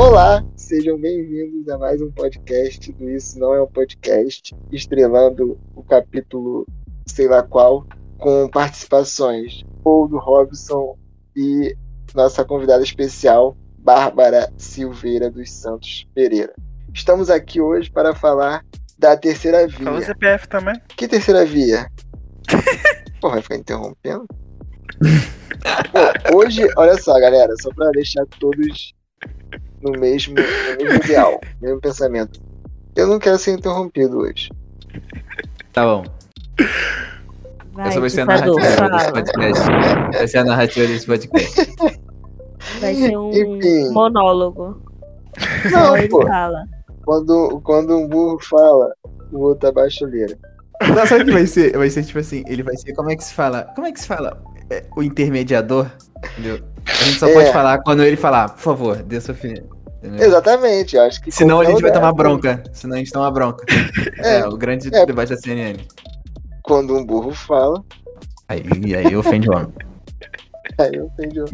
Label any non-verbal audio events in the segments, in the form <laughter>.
Olá, sejam bem-vindos a mais um podcast do Isso Não É um Podcast, estrelando o capítulo sei lá qual, com participações Paul do Robson e nossa convidada especial, Bárbara Silveira dos Santos Pereira. Estamos aqui hoje para falar da terceira via. Fala o CPF também. Que terceira via? <laughs> Pô, vai ficar interrompendo? Hoje, olha só, galera, só para deixar todos no mesmo, no mesmo ideal, no mesmo pensamento. Eu não quero ser interrompido hoje. Tá bom. Vai, Essa vai ser a narrativa desse podcast. Vai ser a narrativa desse podcast. Vai ser um Enfim. monólogo. Não, ele pô. fala. Quando, quando um burro fala, o outro abaixa a. Não, sabe o que vai ser? Vai ser tipo assim, ele vai ser, como é que se fala? Como é que se fala? É, o intermediador, entendeu? A gente só É. pode falar quando ele falar, por favor, dê sua opinião. Entendeu? Exatamente, acho que. Senão a gente vai tomar bronca. Senão a gente toma bronca. <laughs> É, É, o grande é. debate da CNN. Quando um burro fala, Aí, aí ofende o homem. <laughs> aí eu entendi. <laughs>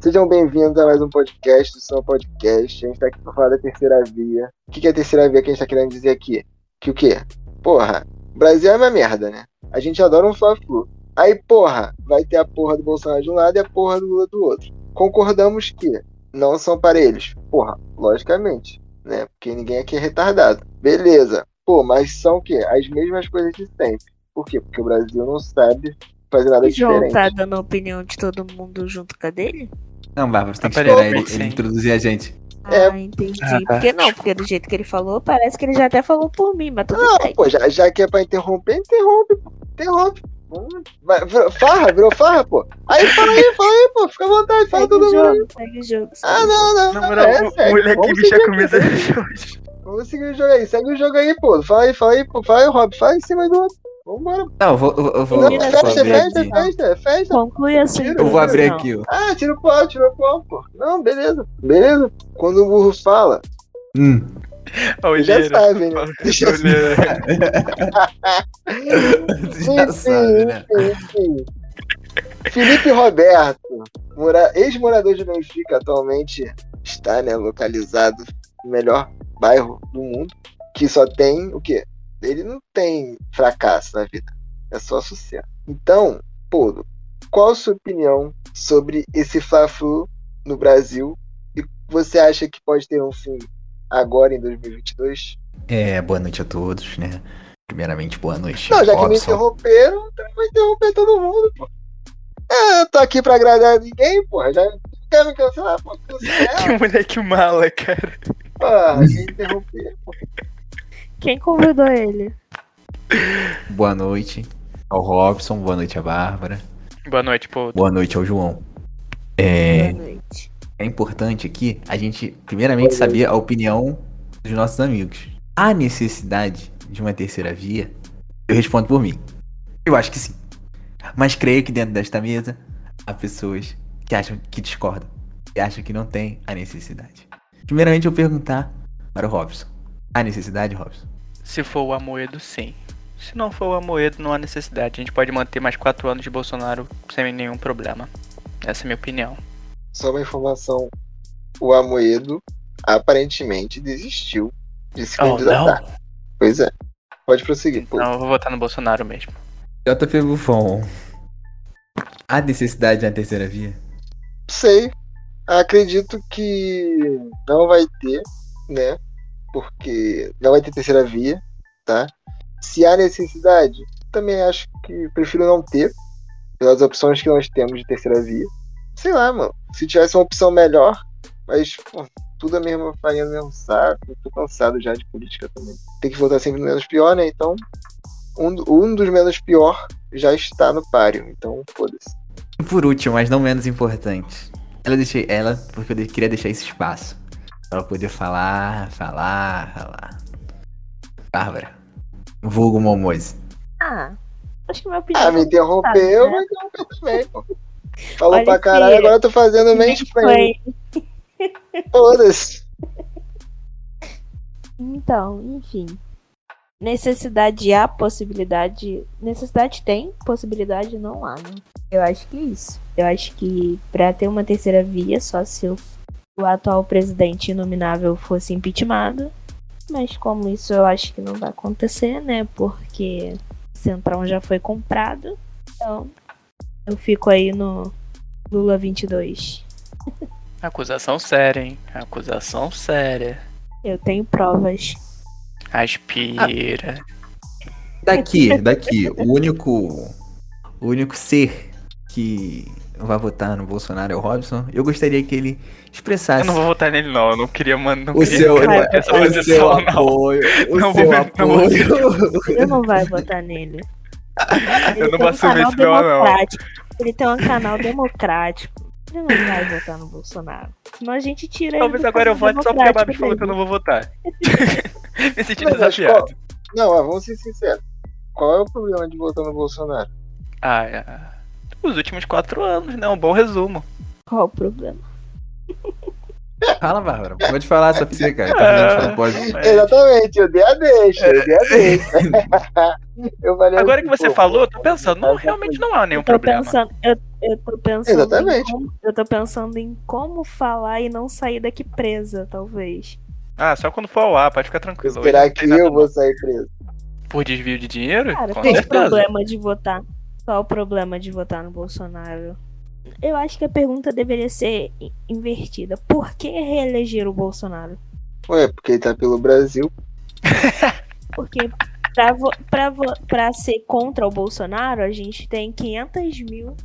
Sejam bem-vindos a mais um podcast do São Podcast. A gente tá aqui pra falar da terceira via. O que é a terceira via que a gente tá querendo dizer aqui? Que o quê? Porra, o Brasil é uma merda, né? A gente adora um Fla-Flu. Aí, porra, vai ter a porra do Bolsonaro de um lado e a porra do Lula do outro. Concordamos que não são parelhos. Porra, logicamente, né? Porque ninguém aqui é retardado. Beleza. Pô, mas são o quê? As mesmas coisas de sempre. Por quê? Porque o Brasil não sabe fazer nada O João diferente. tá dando a opinião de todo mundo junto com a dele? Não, Bárbara, você Ah, esperar peraí, ele, ele introduzir a gente. É. Ah, entendi. Ah, tá. Porque não, porque do jeito que ele falou, parece que ele já até falou por mim, mas tudo Não, bem. pô, já, já que é pra interromper, interrompe, pô. Interrompe. Farra, virou farra, pô. Aí fala aí, fala aí, pô. Fica à vontade, fala Segue o todo mundo. jogo, segue o jogo. Ah, não, não, Na não. moral, é, o moleque Vamos bicha seguir a camisa de hoje. Vamos seguir o jogo aí. Segue o jogo aí, pô. Fala aí, fala aí, pô. Fala aí, Rob. Fala em cima do outro. Vambora. Não, eu vou, eu, vou, Não, festa, festa, festa, festa. Conclui a sua Eu vou abrir aqui, ó. Ah, tira o pau, tira o pau, pô. Não, beleza. Beleza. Quando o burro fala, Hum. A já olheira. sabe, né? <laughs> Já olheira. Já sabe, né? enfim, enfim. Felipe Roberto, mora- ex-morador de Benfica, atualmente está né, localizado no melhor bairro do mundo, que só tem o quê? Ele não tem fracasso na vida, é só sucesso. Então, Polo, qual a sua opinião sobre esse Fla-Flu no Brasil? E você acha que pode ter um fim agora em 2022? É, boa noite a todos, né? Primeiramente, boa noite. Não, já que me Robson. interromperam, então eu vou interromper todo mundo, pô. É, eu tô aqui pra agradar ninguém, pô. Já não quer me cancelar, pô. Cancela, Que <laughs> moleque mala, cara. pô. Me interromper, pô. Quem convidou ele? Boa noite ao Robson, boa noite a Bárbara, Boa noite, pô. boa noite ao João. É, Boa noite. É importante aqui a gente, primeiramente, saber a opinião dos nossos amigos. Há necessidade de uma terceira via? Eu respondo por mim. Eu acho que sim. Mas creio que dentro desta mesa há pessoas que acham que discordam. E acham que não tem a necessidade. Primeiramente, eu vou perguntar para o Robson. Há necessidade, Robson? Se for o Amoedo, sim. Se não for o Amoedo, não há necessidade. A gente pode manter mais quatro anos de Bolsonaro sem nenhum problema. Essa é a minha opinião. Só uma informação. O Amoedo aparentemente desistiu de se Oh, candidatar. não. Pois é. Pode prosseguir, pô. Não, eu vou votar no Bolsonaro mesmo. JP Buffon. Há necessidade de uma terceira via? sei. Acredito que não vai ter, né? Porque não vai ter terceira via, tá? Se há necessidade, também acho que prefiro não ter, pelas opções que nós temos de terceira via. Sei lá, mano. Se tivesse uma opção melhor, mas, pô, tudo a mesma farinha do mesmo saco. Eu tô cansado já de política também. Tem que votar sempre no menos pior, né? Então, um, um dos menos pior já está no páreo. Então, foda-se. E por último, mas não menos importante. Ela deixei ela porque eu queria deixar esse espaço. Pra ela poder falar, falar, falar. Bárbara. Vulgo Momose. Ah, acho que minha opinião. Ah, me interrompeu, né? mas interrompeu também, pô. Falou Olha pra caralho, agora eu tô fazendo mansplaining. Foda-se. Então, enfim. necessidade há possibilidade. Necessidade tem, possibilidade não há, né? Eu acho que é isso. Eu acho que pra ter uma terceira via, só se o, o atual presidente inominável fosse impeachmentado. Mas como isso eu acho que não vai acontecer, né? Porque o Centrão já foi comprado. Então, eu fico aí no Lula 22. Acusação séria, hein? Acusação séria. Eu tenho provas. Aspira. Daqui, daqui, o único. O único ser que vai votar no Bolsonaro é o Robson. Eu gostaria que ele expressasse Eu não vou votar nele, não. Eu não queria, mano. Não o queria seu, essa o posição, seu não. apoio. O Não seu vou- não vou- apoio. Ele não vai votar nele. <laughs> Eu não vou um assumir canal esse meu, não. Ele tem um canal democrático. Ele não vai votar no Bolsonaro. Senão a gente tira Talvez ele do agora eu vote só porque a Babi falou que eu não vou votar. <laughs> Me senti mas desafiado. Não, mas vamos ser sinceros. Qual é o problema de votar no Bolsonaro? Ah, é. Os últimos quatro anos, né? Um bom resumo. Qual o problema? Fala, Bárbara. Pode falar essa pra você, cara. Tá pode. É. Exatamente, eu dei a deixa, eu dei a deixa. <laughs> eu falei Agora assim, que você pô, falou, eu tô pensando, não, realmente não há nenhum Eu tô problema. pensando, eu, eu tô pensando Exatamente. Em como, eu tô pensando em como falar e não sair daqui presa, talvez. Ah, só quando for ao ar, pode ficar tranquilo. Hoje Esperar que tem eu vou sair preso. Por desvio de dinheiro? Cara, certeza. problema de votar? Qual o problema de votar no Bolsonaro? Eu acho que a pergunta deveria ser invertida. Por que reeleger o Bolsonaro? Ué, porque ele tá pelo Brasil. <laughs> Porque pra, vo pra, vo pra ser contra o Bolsonaro, a gente tem 500 mil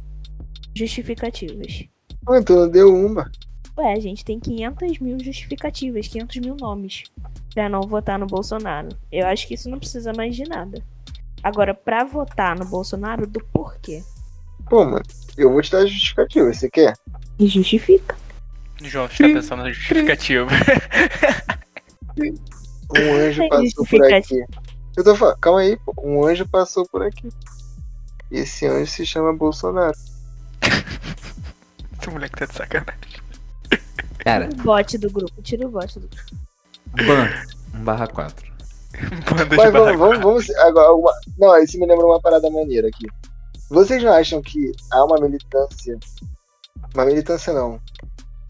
justificativas. Ué, tu não deu uma. Ué, a gente tem 500 mil justificativas, 500 mil nomes pra não votar no Bolsonaro. Eu acho que isso não precisa mais de nada. Agora, pra votar no Bolsonaro, do porquê? Pô, mano, eu vou te dar a justificativa, você quer? E justifica. João fica pensando na justificativa. <laughs> Um anjo passou por aqui. Eu tô falando, calma aí, pô. Um anjo passou por aqui. E esse anjo se chama Bolsonaro. <laughs> Esse moleque tá de sacanagem. Cara, O bot do grupo, tira o bot do grupo. ban 1 barra 4. Banda de Mas vamos, vamos, vamos agora, uma, não, isso me lembra uma parada maneira aqui. Vocês não acham que há uma militância, uma militância não,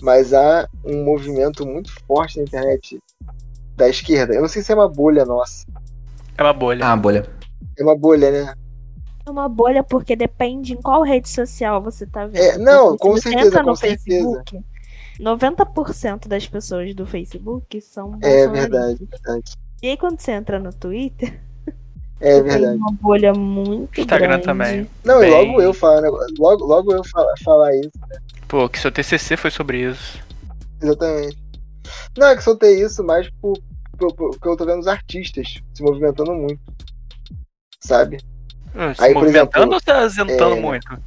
mas há um movimento muito forte na internet da esquerda? Eu não sei se é uma bolha nossa, É uma bolha. Ah, bolha. é uma bolha, né? É uma bolha porque depende em qual rede social você tá vendo. É, não, com certeza, entra no com certeza. Facebook, 90% das pessoas do Facebook são É verdade, verdade. E aí quando você entra no Twitter, É tem verdade. uma bolha muito Instagram grande. também. Não, e Bem- logo eu falar, né? logo, logo eu falar, falar isso, Pô, que seu TCC foi sobre isso. exatamente. Não, é que soltei isso mais por, por- eu tô vendo os artistas se movimentando muito, sabe? Ah, Se Aí, movimentando exemplo, ou se isentando é- muito?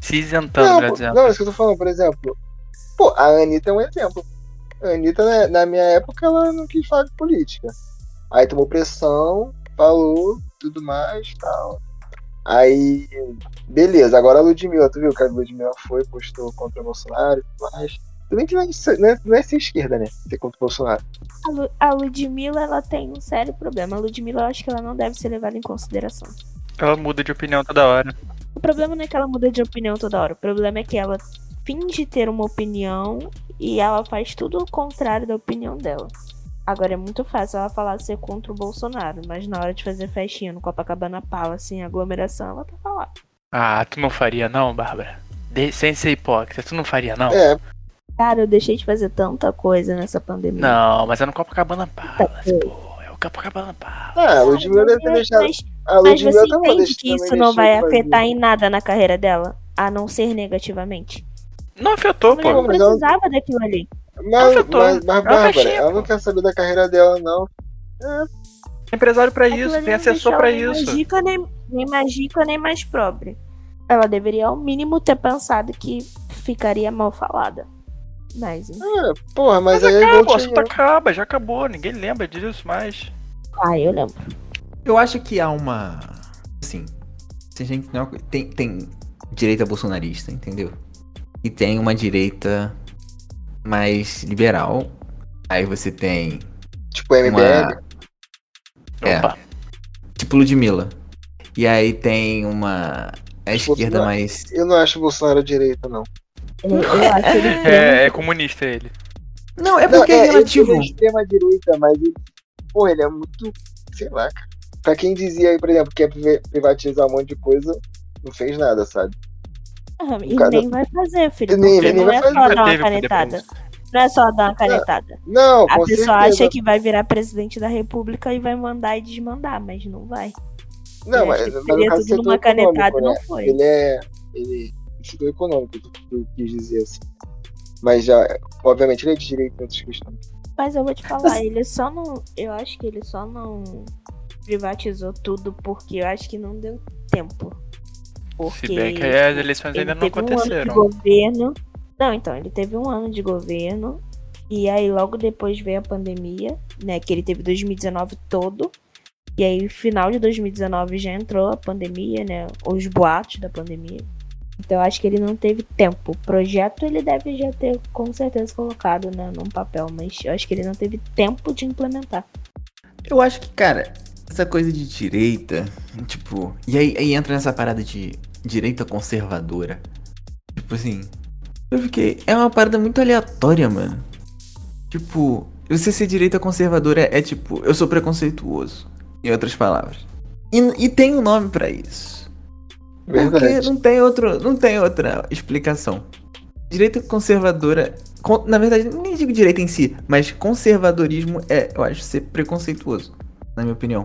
Se isentando, Não, pô, dizendo. não, isso que eu tô falando, por exemplo. Pô, a Anitta é um exemplo. A Anitta, né, na minha época, ela não quis falar de política. Aí tomou pressão, falou, tudo mais tal. Aí, beleza, agora a Ludmilla, tu viu que a Ludmilla foi, postou contra o Bolsonaro e tudo mais. Tudo bem que não é, ser- não é, não é ser esquerda, né? Ser contra o Bolsonaro. A, Lu- a Ludmilla, ela tem um sério problema. A Ludmilla, eu acho que ela não deve ser levada em consideração. Ela muda de opinião toda hora. O problema não é que ela muda de opinião toda hora. O problema é que ela finge ter uma opinião e ela faz tudo o contrário da opinião dela. Agora é muito fácil ela falar ser contra o Bolsonaro, mas na hora de fazer festinha no Copacabana Palace, em aglomeração, ela tá lá. Ah, tu não faria não, Bárbara? De- sem ser hipócrita, tu não faria não? É, Cara, eu deixei de fazer tanta coisa nessa pandemia. Não, mas é no Copacabana Palace, pô. É o Copacabana Palace. ah, a Ludmilla deve ter Mas- deixado. mas, A mas você também entende que isso não vai afetar em nada na carreira dela? A não ser negativamente. Não afetou, pô. não precisava daquilo ali. Mas, afetou. mas, mas É uma Bárbara, ela não quer saber da carreira dela, não. Tem empresário pra Aquilo isso, ali tem assessor pra isso. Nem mais rica, nem, nem mais rica, nem mais pobre. Ela deveria, ao mínimo, ter pensado que ficaria mal falada. Mas. Ah, porra, mas, Mas aí é igual acaba, o tinha- assunto acaba, já acabou, ninguém lembra disso mais. ah, eu lembro. Eu acho que há uma. Assim. Tem, tem direita bolsonarista, entendeu? E tem uma direita mais liberal. Aí você tem Tipo, MBL. uma. É. Opa. tipo Ludmilla. E aí tem uma. A esquerda Bolsonaro- mais. Eu não acho o Bolsonaro direita, não. Ele- eu acho ele <laughs> É, é comunista ele. Não, é Não, porque é, ele- relativo. Ele é extrema direita, mas ele. Pô, ele é muito. Sei lá, cara. Pra quem dizia aí, por exemplo, que ia priva- privatizar um monte de coisa, não fez nada, sabe? Ah, E cara- nem vai fazer, filho. Nem- nem não vai é fazer. só dar uma canetada. Não é só dar uma canetada. Não, A pessoa certeza. acha que vai virar presidente da república e vai mandar e desmandar, mas não vai. Não, Eu mas, acho que mas seria tudo numa canetada e não né? foi. Ele é. Ele é setor econômico, que eu quis dizer assim. Mas já, obviamente, ele é de direita em outras questões. Mas eu vou te falar, ele só não. Eu acho que ele só não privatizou tudo porque eu acho que não deu tempo. Porque Se bem que as eleições ele ainda não teve um ano de aconteceram. governo. Não, então, ele teve um ano de governo. E aí logo depois veio a pandemia, né? Que ele teve 2019 todo. E aí, final de 2019 já entrou a pandemia, né? Os boatos da pandemia. Então eu acho que ele não teve tempo. O projeto ele deve já ter com certeza colocado né, num papel, mas eu acho que ele não teve tempo de implementar. Eu acho que, cara, essa coisa de direita, tipo. E aí, aí entra nessa parada de direita conservadora. Tipo assim. Eu fiquei. É uma parada muito aleatória, mano. Tipo, você ser direita conservadora é, tipo, eu sou preconceituoso. Em outras palavras. E, e tem um nome pra isso. Porque Verdade. não tem, outro, não tem outra explicação. Direita conservadora. con- na verdade, nem digo direita em si, mas conservadorismo é, eu acho, ser preconceituoso. Na minha opinião.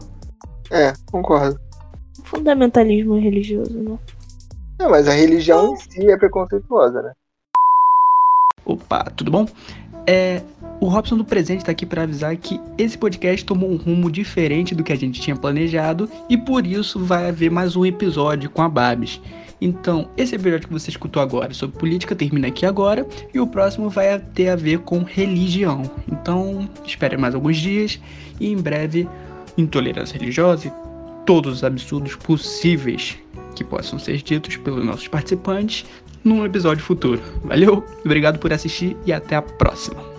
É, concordo. Fundamentalismo religioso, né? Não, mas a religião em si é preconceituosa, né? Opa, tudo bom? É, o Robson do Presente está aqui para avisar que esse podcast tomou um rumo diferente do que a gente tinha planejado e por isso vai haver mais um episódio com a Babs. Então, esse episódio que você escutou agora sobre política termina aqui agora e o próximo vai ter a ver com religião. Então, espere mais alguns dias e em breve intolerância religiosa e todos os absurdos possíveis que possam ser ditos pelos nossos participantes num episódio futuro. Valeu, obrigado por assistir e até a próxima.